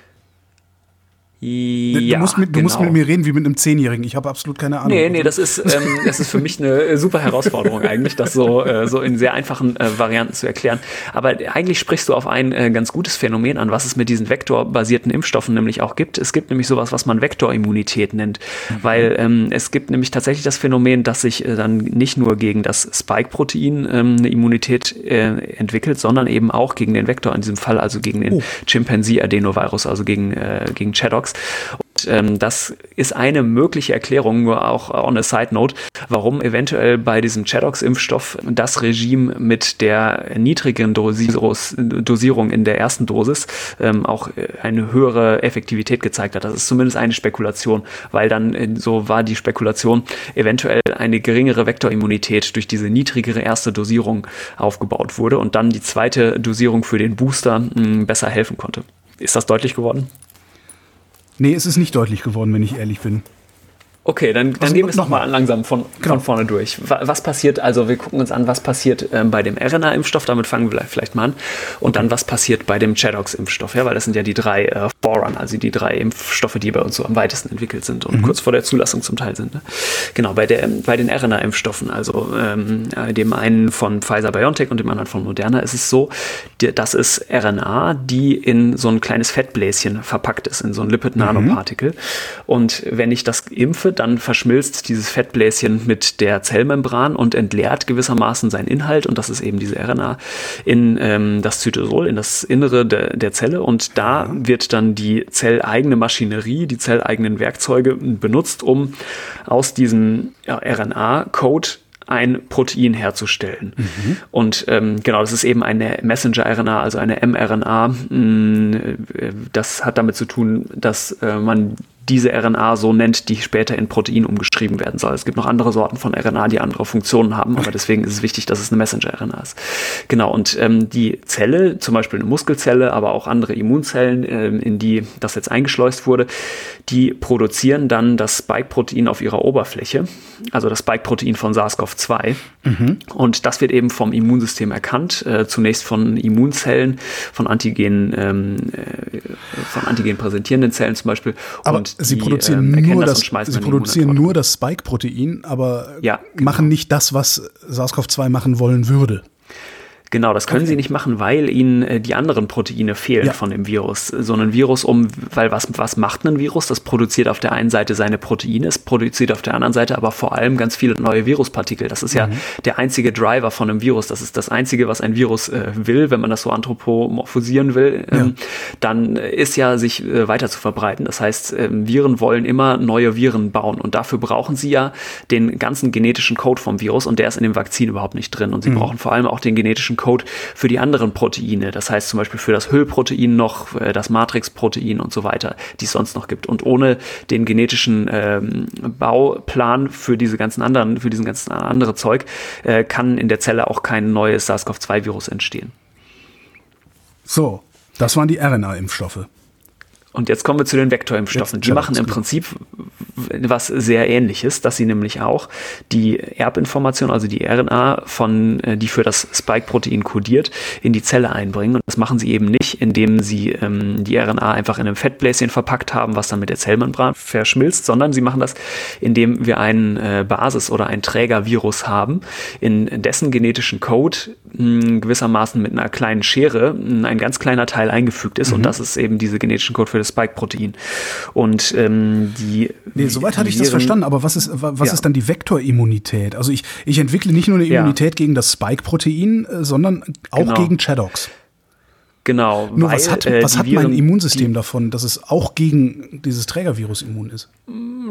Ja, du musst, mit, du genau. musst mit mir reden wie mit einem Zehnjährigen. Ich habe absolut keine Ahnung. Nee, nee, das ist, ähm, das ist für mich eine super Herausforderung eigentlich, das so, äh, so in sehr einfachen äh, Varianten zu erklären. Aber eigentlich sprichst du auf ein äh, ganz gutes Phänomen an, was es mit diesen vektorbasierten Impfstoffen nämlich auch gibt. Es gibt nämlich sowas, was man Vektorimmunität nennt. Mhm. Weil ähm, es gibt nämlich tatsächlich das Phänomen, dass sich äh, dann nicht nur gegen das Spike-Protein ähm, eine Immunität äh, entwickelt, sondern eben auch gegen den Vektor in diesem Fall, also gegen den oh. Chimpanzee-Adenovirus, also gegen, äh, gegen Chadox. Und ähm, das ist eine mögliche Erklärung, nur auch on a side note, warum eventuell bei diesem Chadox-Impfstoff das Regime mit der niedrigen Dosierung in der ersten Dosis ähm, auch eine höhere Effektivität gezeigt hat. Das ist zumindest eine Spekulation, weil dann äh, so war die Spekulation eventuell eine geringere Vektorimmunität durch diese niedrigere erste Dosierung aufgebaut wurde und dann die zweite Dosierung für den Booster mh, hm, besser helfen konnte. Ist das deutlich geworden? Nee, es ist nicht deutlich geworden, wenn ich ehrlich bin. Okay, dann, dann gehen wir es nochmal langsam von, genau. von vorne durch. Was passiert, also wir gucken uns an, was passiert ähm, bei dem RNA-Impfstoff, damit fangen wir vielleicht mal an. Und dann, was passiert bei dem Chadox-Impfstoff, ja, weil das sind ja die drei äh, Forerunner, also die drei Impfstoffe, die bei uns so am weitesten entwickelt sind und mhm. kurz vor der Zulassung zum Teil sind. Ne? Genau, bei, der, bei den RNA-Impfstoffen, also ähm, dem einen von Pfizer-BioNTech und dem anderen von Moderna, ist es so, das ist RNA, die in so ein kleines Fettbläschen verpackt ist, in so ein Lipid-Nanopartikel. Mhm. Und wenn ich das impfe, dann verschmilzt dieses Fettbläschen mit der Zellmembran und entleert gewissermaßen seinen Inhalt, und das ist eben diese RNA, in ähm, das Zytosol, in das Innere de, der Zelle. Und da mhm. wird dann die zelleigene Maschinerie, die zelleigenen Werkzeuge benutzt, um aus diesem ja, RNA-Code ein Protein herzustellen. Mhm. Und ähm, genau, das ist eben eine Messenger-RNA, also eine mRNA. Mm, äh, das hat damit zu tun, dass äh, man diese RNA so nennt, die später in Protein umgeschrieben werden soll. Es gibt noch andere Sorten von RNA, die andere Funktionen haben, aber deswegen ist es wichtig, dass es eine Messenger-RNA ist. Genau, und ähm, die Zelle, zum Beispiel eine Muskelzelle, aber auch andere Immunzellen, ähm, in die das jetzt eingeschleust wurde, die produzieren dann das Spike-Protein auf ihrer Oberfläche, also das Spike-Protein von SARS-CoV-2. Mhm. Und das wird eben vom Immunsystem erkannt, äh, zunächst von Immunzellen, von Antigen, ähm, äh, von Antigen präsentierenden Zellen zum Beispiel. Aber und sie produzieren ähm, nur das, das sie produzieren nur das Spike-Protein, aber ja, machen nicht das, was SARS-CoV-2 machen wollen würde. Genau, das können okay. sie nicht machen, weil ihnen äh, die anderen Proteine fehlen ja. von dem Virus. So ein Virus um, weil was, was macht ein Virus? Das produziert auf der einen Seite seine Proteine, es produziert auf der anderen Seite aber vor allem ganz viele neue Viruspartikel. Das ist mhm. ja der einzige Driver von einem Virus. Das ist das einzige, was ein Virus äh, will, wenn man das so anthropomorphisieren will. Ähm, ja. Dann ist ja, sich äh, weiter zu verbreiten. Das heißt, äh, Viren wollen immer neue Viren bauen und dafür brauchen sie ja den ganzen genetischen Code vom Virus und der ist in dem Vakzin überhaupt nicht drin. Und sie mhm. brauchen vor allem auch den genetischen Code für die anderen Proteine. Das heißt zum Beispiel für das Hüllprotein noch, äh, das Matrixprotein und so weiter, die es sonst noch gibt. Und ohne den genetischen ähm, Bauplan für diese ganzen anderen, für diesen ganzen andere Zeug, äh, kann in der Zelle auch kein neues SARS-CoV-2-Virus entstehen. So, das waren die RNA-Impfstoffe. Und jetzt kommen wir zu den Vektorimpfstoffen. Die machen im Prinzip was sehr ähnliches, dass sie nämlich auch die Erbinformation, also die RNA von, äh, die für das Spike-Protein kodiert, in die Zelle einbringen. Und das machen sie eben nicht, indem sie ähm, die RNA einfach in einem Fettbläschen verpackt haben, was dann mit der Zellmembran verschmilzt, sondern sie machen das, indem wir einen äh, Basis- oder ein Trägervirus haben, in dessen genetischen Code mh, gewissermaßen mit einer kleinen Schere mh, ein ganz kleiner Teil eingefügt ist. Mhm. Und das ist eben diese genetischen Code für das Spike-Protein. Und ähm, die. Nee, soweit hatte ich das verstanden, aber was ist, was ja. ist dann die Vektorimmunität? Also ich, ich entwickle nicht nur eine Immunität ja. gegen das Spike-Protein, äh, sondern auch genau. gegen Chadox. Genau. Nur weil, was hat, äh, was hat Viren, mein Immunsystem die, davon, dass es auch gegen dieses Trägervirus immun ist?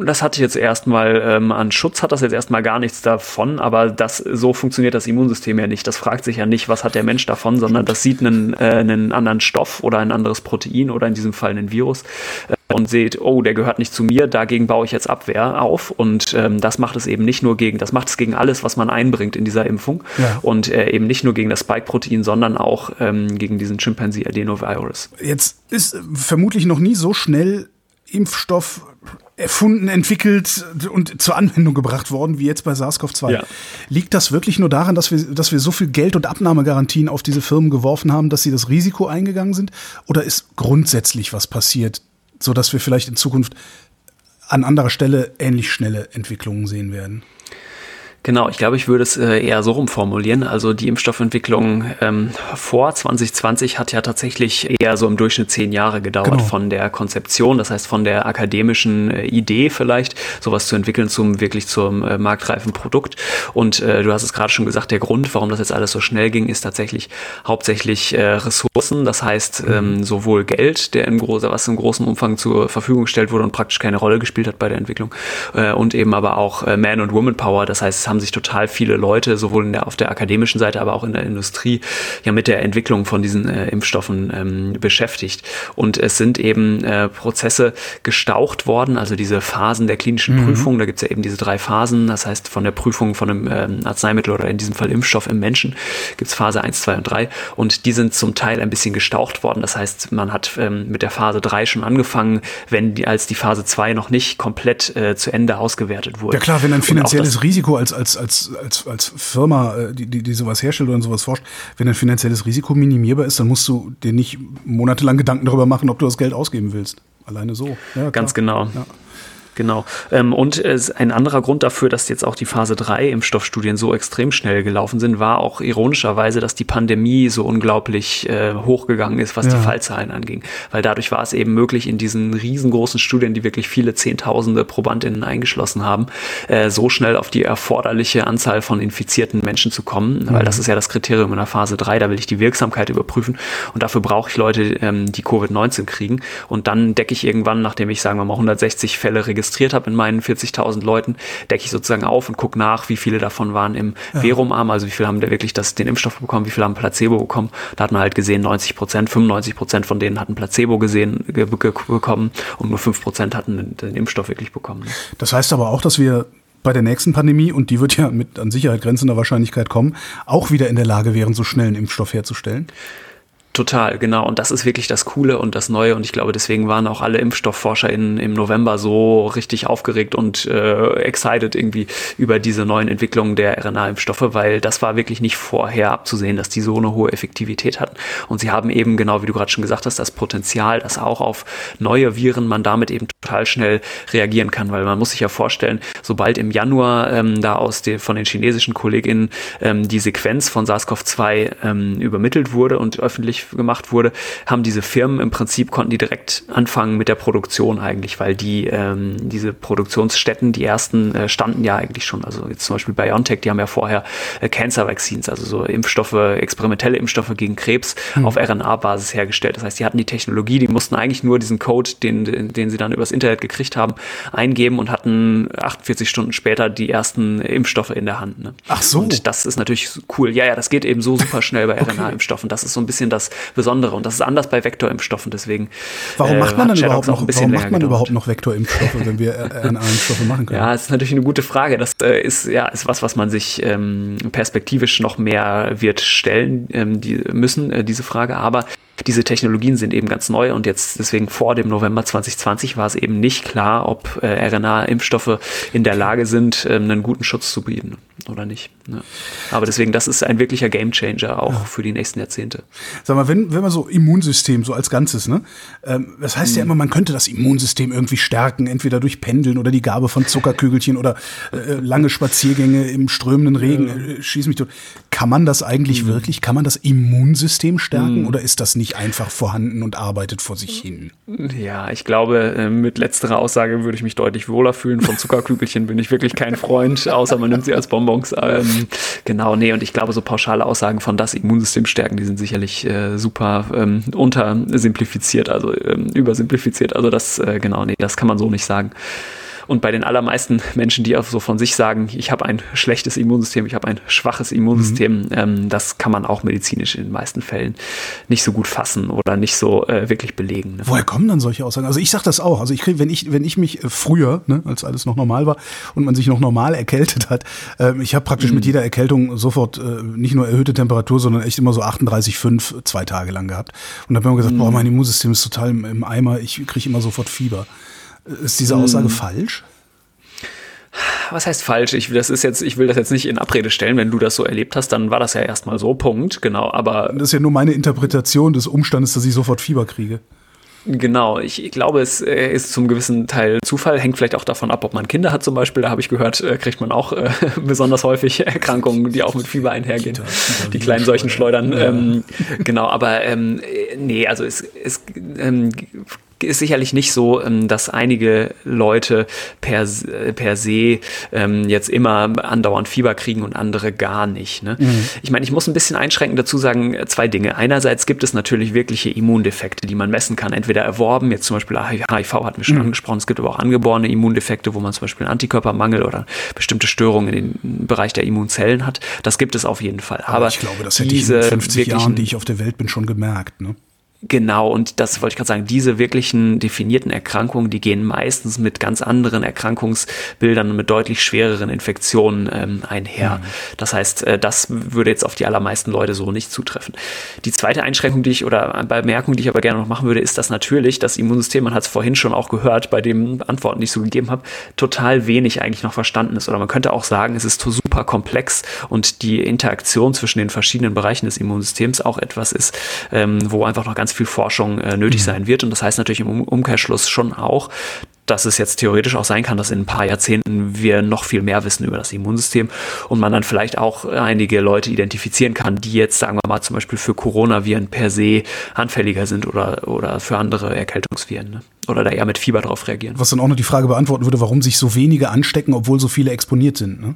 Das hat jetzt erstmal ähm, an Schutz hat das jetzt erstmal gar nichts davon, aber das so funktioniert das Immunsystem ja nicht. Das fragt sich ja nicht, was hat der Mensch davon, sondern das sieht einen, äh, einen anderen Stoff oder ein anderes Protein oder in diesem Fall einen Virus äh, und seht, oh, der gehört nicht zu mir, dagegen baue ich jetzt Abwehr auf. Und ähm, das macht es eben nicht nur gegen, das macht es gegen alles, was man einbringt in dieser Impfung. Ja. Und äh, eben nicht nur gegen das Spike-Protein, sondern auch ähm, gegen diesen Chimpanzee Adenovirus. Jetzt ist vermutlich noch nie so schnell Impfstoff erfunden, entwickelt und zur Anwendung gebracht worden, wie jetzt bei SARS-CoV-2. Ja. Liegt das wirklich nur daran, dass wir, dass wir so viel Geld und Abnahmegarantien auf diese Firmen geworfen haben, dass sie das Risiko eingegangen sind? Oder ist grundsätzlich was passiert, so dass wir vielleicht in Zukunft an anderer Stelle ähnlich schnelle Entwicklungen sehen werden. Genau, ich glaube, ich würde es äh, eher so rumformulieren. Also die Impfstoffentwicklung ähm, vor 2020 hat ja tatsächlich eher so im Durchschnitt zehn Jahre gedauert genau. von der Konzeption, das heißt von der akademischen äh, Idee vielleicht, sowas zu entwickeln zum wirklich zum äh, marktreifen Produkt. Und äh, du hast es gerade schon gesagt, der Grund, warum das jetzt alles so schnell ging, ist tatsächlich hauptsächlich äh, Ressourcen, das heißt mhm. ähm, sowohl Geld, der im großen, was im großen Umfang zur Verfügung gestellt wurde und praktisch keine Rolle gespielt hat bei der Entwicklung, äh, und eben aber auch äh, Man- und Woman-Power, das heißt, haben sich total viele Leute, sowohl der, auf der akademischen Seite, aber auch in der Industrie, ja mit der Entwicklung von diesen äh, Impfstoffen ähm, beschäftigt. Und es sind eben äh, Prozesse gestaucht worden, also diese Phasen der klinischen mhm. Prüfung, da gibt es ja eben diese drei Phasen, das heißt von der Prüfung von einem ähm, Arzneimittel oder in diesem Fall Impfstoff im Menschen gibt es Phase 1, 2 und 3 und die sind zum Teil ein bisschen gestaucht worden. Das heißt, man hat ähm, mit der Phase 3 schon angefangen, wenn die, als die Phase 2 noch nicht komplett äh, zu Ende ausgewertet wurde. Ja klar, wenn ein finanzielles Risiko als, als als, als, als, als Firma, äh, die, die, die sowas herstellt oder sowas forscht, wenn ein finanzielles Risiko minimierbar ist, dann musst du dir nicht monatelang Gedanken darüber machen, ob du das Geld ausgeben willst. Alleine so. Ja, Ganz genau. Ja. Genau. Ähm, und äh, ein anderer Grund dafür, dass jetzt auch die Phase 3 Impfstoffstudien so extrem schnell gelaufen sind, war auch ironischerweise, dass die Pandemie so unglaublich äh, hochgegangen ist, was ja. die Fallzahlen anging. Weil dadurch war es eben möglich, in diesen riesengroßen Studien, die wirklich viele Zehntausende Probandinnen eingeschlossen haben, äh, so schnell auf die erforderliche Anzahl von infizierten Menschen zu kommen. Mhm. Weil das ist ja das Kriterium in der Phase 3, da will ich die Wirksamkeit überprüfen. Und dafür brauche ich Leute, ähm, die Covid-19 kriegen. Und dann decke ich irgendwann, nachdem ich, sagen wir mal, 160 Fälle registriert registriert habe in meinen 40.000 Leuten, decke ich sozusagen auf und gucke nach, wie viele davon waren im ja. Verumarm, also wie viele haben da wirklich das, den Impfstoff bekommen, wie viele haben Placebo bekommen. Da hat man halt gesehen, 90 Prozent, 95 Prozent von denen hatten Placebo gesehen, ge bekommen und nur 5 Prozent hatten den, den Impfstoff wirklich bekommen. Das heißt aber auch, dass wir bei der nächsten Pandemie, und die wird ja mit an Sicherheit grenzender Wahrscheinlichkeit kommen, auch wieder in der Lage wären, so schnell einen Impfstoff herzustellen? Total, genau. Und das ist wirklich das Coole und das Neue. Und ich glaube, deswegen waren auch alle Impfstoffforscher in, im November so richtig aufgeregt und äh, excited irgendwie über diese neuen Entwicklungen der RNA-Impfstoffe, weil das war wirklich nicht vorher abzusehen, dass die so eine hohe Effektivität hatten. Und sie haben eben, genau wie du gerade schon gesagt hast, das Potenzial, dass auch auf neue Viren man damit eben total schnell reagieren kann. Weil man muss sich ja vorstellen, sobald im Januar ähm, da aus den, von den chinesischen KollegInnen ähm, die Sequenz von SARS-CoV-2 ähm, übermittelt wurde und öffentlich gemacht wurde, haben diese Firmen im Prinzip konnten die direkt anfangen mit der Produktion eigentlich, weil die ähm, diese Produktionsstätten, die ersten äh, standen ja eigentlich schon. Also jetzt zum Beispiel BioNTech, die haben ja vorher äh, Cancer Vaccines, also so Impfstoffe, experimentelle Impfstoffe gegen Krebs hm. auf RNA-Basis hergestellt. Das heißt, die hatten die Technologie, die mussten eigentlich nur diesen Code, den, den sie dann übers Internet gekriegt haben, eingeben und hatten 48 Stunden später die ersten Impfstoffe in der Hand. Ne? Ach so. Und das ist natürlich cool. Ja, ja, das geht eben so super schnell bei okay. RNA-Impfstoffen. Das ist so ein bisschen das Besondere. Und das ist anders bei Vektorimpfstoffen. Deswegen. Warum macht man äh, dann überhaupt noch, warum macht man überhaupt noch Vektorimpfstoffe, wenn wir RNA-Impfstoffe machen können? Ja, das ist natürlich eine gute Frage. Das äh, ist ja ist was, was man sich ähm, perspektivisch noch mehr wird stellen ähm, die müssen, äh, diese Frage. Aber diese Technologien sind eben ganz neu und jetzt deswegen vor dem November 2020 war es eben nicht klar, ob äh, RNA-Impfstoffe in der Lage sind, ähm, einen guten Schutz zu bieten oder nicht. Ja. Aber deswegen, das ist ein wirklicher Gamechanger auch ja. für die nächsten Jahrzehnte. Sag mal, wenn, wenn man so Immunsystem so als Ganzes, ne? Ähm, das heißt mhm. ja immer, man könnte das Immunsystem irgendwie stärken, entweder durch Pendeln oder die Gabe von Zuckerkügelchen oder äh, lange Spaziergänge im strömenden Regen, äh, schieß mich tot. Kann man das eigentlich mhm. wirklich? Kann man das Immunsystem stärken mhm. oder ist das nicht einfach vorhanden und arbeitet vor sich hin? Ja, ich glaube, äh, mit letzterer Aussage würde ich mich deutlich wohler fühlen. Von Zuckerkügelchen bin ich wirklich kein Freund, außer man nimmt sie als Bonbons. Ähm, genau, nee, und ich glaube, so pauschale Aussagen von das Immunsystem stärken, die sind sicherlich äh, super ähm, untersimplifiziert, also ähm, übersimplifiziert. Also das, äh, genau, nee, das kann man so nicht sagen. Und bei den allermeisten Menschen, die auch so von sich sagen, ich habe ein schlechtes Immunsystem, ich habe ein schwaches Immunsystem, mhm. ähm, das kann man auch medizinisch in den meisten Fällen nicht so gut fassen oder nicht so äh, wirklich belegen. Ne? Woher kommen dann solche Aussagen? Also ich sage das auch. Also ich krieg, wenn ich, wenn ich mich äh, früher, ne, als alles noch normal war und man sich noch normal erkältet hat, äh, ich habe praktisch mhm. mit jeder Erkältung sofort äh, nicht nur erhöhte Temperatur, sondern echt immer so 38,5 zwei Tage lang gehabt. Und habe immer gesagt, mhm. boah, mein Immunsystem ist total im, im Eimer, ich kriege immer sofort Fieber. Ist diese Aussage hm. falsch? was heißt falsch? Ich, das ist jetzt, ich will das jetzt nicht in Abrede stellen. Wenn du das so erlebt hast, dann war das ja erstmal so, Punkt. Genau, aber. Das ist ja nur meine Interpretation des Umstandes, dass ich sofort Fieber kriege. Genau, ich, glaube, es äh, ist zum gewissen Teil Zufall, hängt vielleicht auch davon ab, ob man Kinder hat zum Beispiel. Da habe ich gehört, äh, kriegt man auch äh, besonders häufig Erkrankungen, die auch mit Fieber einhergehen. Kita, Kita, die kleinen solchen Schleudern. Ja. Ähm, genau, aber ähm, nee, also es, es ähm, ist sicherlich nicht so, ähm, dass einige Leute per, per se ähm, jetzt immer andauernd Fieber kriegen und andere gar nicht. Ne? Mhm. Ich meine, ich muss ein bisschen einschränkend dazu sagen, äh, zwei Dinge. Einerseits gibt es natürlich wirkliche Immundefekte, die man messen kann, entweder erworben, jetzt zum Beispiel HIV hatten wir schon mhm. angesprochen, es gibt aber auch angeborene Immundefekte, wo man zum Beispiel einen Antikörpermangel oder bestimmte Störungen in den Bereich der Immunzellen hat. Das gibt es auf jeden Fall. Aber, aber ich glaube, das hätte ich in 50 Jahren, die ich auf der Welt bin, schon gemerkt. Ne? Genau, und das wollte ich gerade sagen, diese wirklichen definierten Erkrankungen, die gehen meistens mit ganz anderen Erkrankungsbildern und mit deutlich schwereren Infektionen ähm, einher. Mhm. Das heißt, äh, das würde jetzt auf die allermeisten Leute so nicht zutreffen. Die zweite Einschränkung, die ich oder Bemerkung, die ich aber gerne noch machen würde, ist, dass natürlich das Immunsystem, man hat es vorhin schon auch gehört, bei den Antworten, die ich so gegeben habe, total wenig eigentlich noch verstanden ist. Oder man könnte auch sagen, es ist super komplex und die Interaktion zwischen den verschiedenen Bereichen des Immunsystems auch etwas ist, ähm, wo einfach noch ganz viel Forschung äh, nötig mhm. sein wird. Und das heißt natürlich im Umkehrschluss schon auch, dass es jetzt theoretisch auch sein kann, dass in ein paar Jahrzehnten wir noch viel mehr wissen über das Immunsystem und man dann vielleicht auch einige Leute identifizieren kann, die jetzt, sagen wir mal, zum Beispiel für Coronaviren per se anfälliger sind oder, oder für andere Erkältungsviren. Ne? Oder da eher mit Fieber drauf reagieren. Was dann auch noch die Frage beantworten würde, warum sich so wenige anstecken, obwohl so viele exponiert sind. Ne?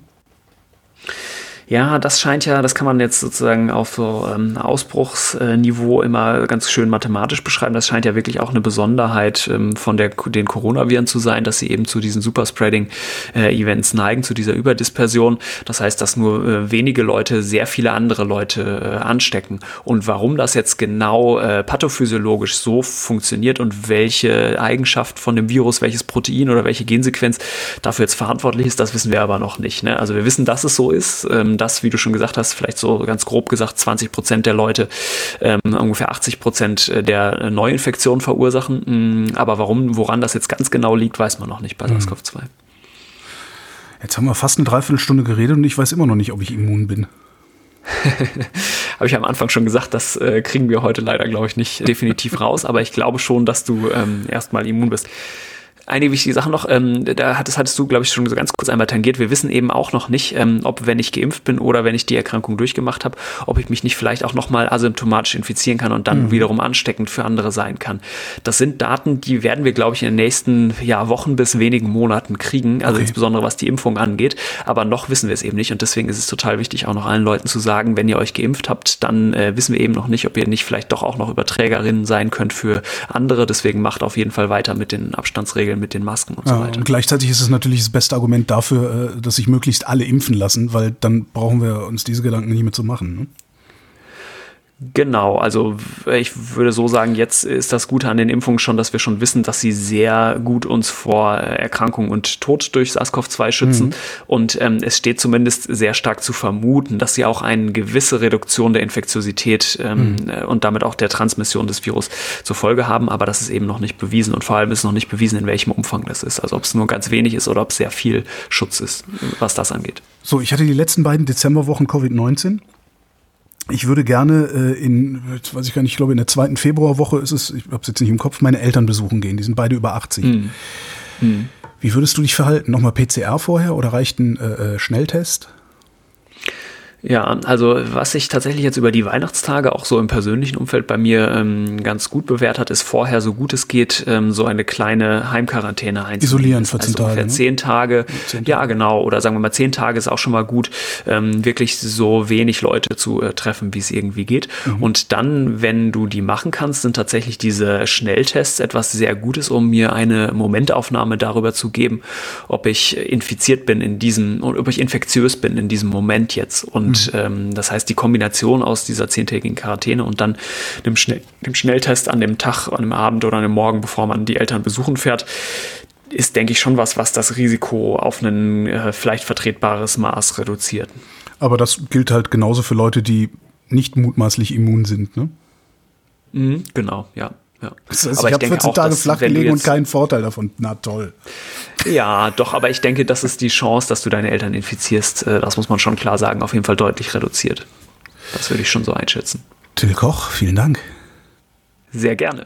Ja, das scheint ja, das kann man jetzt sozusagen auf so ähm, Ausbruchsniveau immer ganz schön mathematisch beschreiben. Das scheint ja wirklich auch eine Besonderheit ähm, von der, den Coronaviren zu sein, dass sie eben zu diesen Superspreading-Events äh, neigen, zu dieser Überdispersion. Das heißt, dass nur äh, wenige Leute sehr viele andere Leute äh, anstecken. Und warum das jetzt genau äh, pathophysiologisch so funktioniert und welche Eigenschaft von dem Virus, welches Protein oder welche Gensequenz dafür jetzt verantwortlich ist, das wissen wir aber noch nicht. Ne? Also wir wissen, dass es so ist. Ähm, dass, wie du schon gesagt hast, vielleicht so ganz grob gesagt 20 Prozent der Leute ähm, ungefähr 80 Prozent der Neuinfektionen verursachen. Mm, aber warum, woran das jetzt ganz genau liegt, weiß man noch nicht bei mhm. SARS-CoV-2. Jetzt haben wir fast eine Dreiviertelstunde geredet und ich weiß immer noch nicht, ob ich immun bin. Habe ich am Anfang schon gesagt, das äh, kriegen wir heute leider, glaube ich, nicht definitiv raus, aber ich glaube schon, dass du ähm, erstmal immun bist eine wichtige Sache noch, ähm, da hattest, hattest du, glaube ich, schon so ganz kurz einmal tangiert. Wir wissen eben auch noch nicht, ähm, ob wenn ich geimpft bin oder wenn ich die Erkrankung durchgemacht habe, ob ich mich nicht vielleicht auch nochmal asymptomatisch infizieren kann und dann mhm. wiederum ansteckend für andere sein kann. Das sind Daten, die werden wir, glaube ich, in den nächsten ja, Wochen bis wenigen Monaten kriegen, also okay. insbesondere was die Impfung angeht. Aber noch wissen wir es eben nicht und deswegen ist es total wichtig, auch noch allen Leuten zu sagen, wenn ihr euch geimpft habt, dann äh, wissen wir eben noch nicht, ob ihr nicht vielleicht doch auch noch Überträgerinnen sein könnt für andere. Deswegen macht auf jeden Fall weiter mit den Abstandsregeln mit den Masken und ja, so weiter. Und gleichzeitig ist es natürlich das beste Argument dafür, äh, dass sich möglichst alle impfen lassen, weil dann brauchen wir uns diese Gedanken nicht mehr zu machen. Ne? Genau, also ich würde so sagen, jetzt ist das Gute an den Impfungen schon, dass wir schon wissen, dass sie sehr gut uns vor Erkrankung und Tod durch SARS-CoV-2 schützen. Mhm. Und ähm, es steht zumindest sehr stark zu vermuten, dass sie auch eine gewisse Reduktion der Infektiosität ähm, mhm. Äh, und damit auch der Transmission des Virus zur Folge haben. Aber das ist eben noch nicht bewiesen und vor allem ist noch nicht bewiesen, in welchem Umfang das ist. Also ob es nur ganz wenig ist oder ob es sehr viel Schutz ist, was das angeht. So, ich hatte die letzten beiden Dezemberwochen Covid-19 ich würde gerne äh, in, weiß ich gar nicht, ich glaube in der zweiten Februarwoche ist es, ich habe es jetzt nicht im Kopf, meine Eltern besuchen gehen. Die sind beide über 80. Mhm. Mhm. Wie würdest du dich verhalten? Nochmal PCR vorher oder reicht ein äh, äh Schnelltest? Ja, also was sich tatsächlich jetzt über die Weihnachtstage auch so im persönlichen Umfeld bei mir ähm, ganz gut bewährt hat, ist vorher, so gut es geht, ähm, so eine kleine Heimquarantäne einzunehmen. Isolieren 14 also Tage. Ne? Zehn Tage. Zehn Tage. Ja, genau. Oder sagen wir mal, zehn Tage ist auch schon mal gut, ähm, wirklich so wenig Leute zu äh, treffen, wie es irgendwie geht. Mhm. Und dann, wenn du die machen kannst, sind tatsächlich diese Schnelltests etwas sehr Gutes, um mir eine Momentaufnahme darüber zu geben, ob ich infiziert bin in diesem, ob ich infektiös bin in diesem Moment jetzt. Und und ähm, das heißt, die Kombination aus dieser zehntägigen Quarantäne und dann dem, Schnell dem Schnelltest an dem Tag, an dem Abend oder an dem Morgen, bevor man die Eltern besuchen fährt, ist, denke ich, schon was, was das Risiko auf ein äh, vielleicht vertretbares Maß reduziert. Aber das gilt halt genauso für Leute, die nicht mutmaßlich immun sind, ne? Mhm, genau, ja. Ja. Heißt, aber ich, ich habe 14 auch, Tage flach gelegen und keinen Vorteil davon. Na toll. Ja, doch, aber ich denke, das ist die Chance, dass du deine Eltern infizierst, äh, das muss man schon klar sagen, auf jeden Fall deutlich reduziert. Das würde ich schon so einschätzen. Till Koch, vielen Dank. Sehr gerne.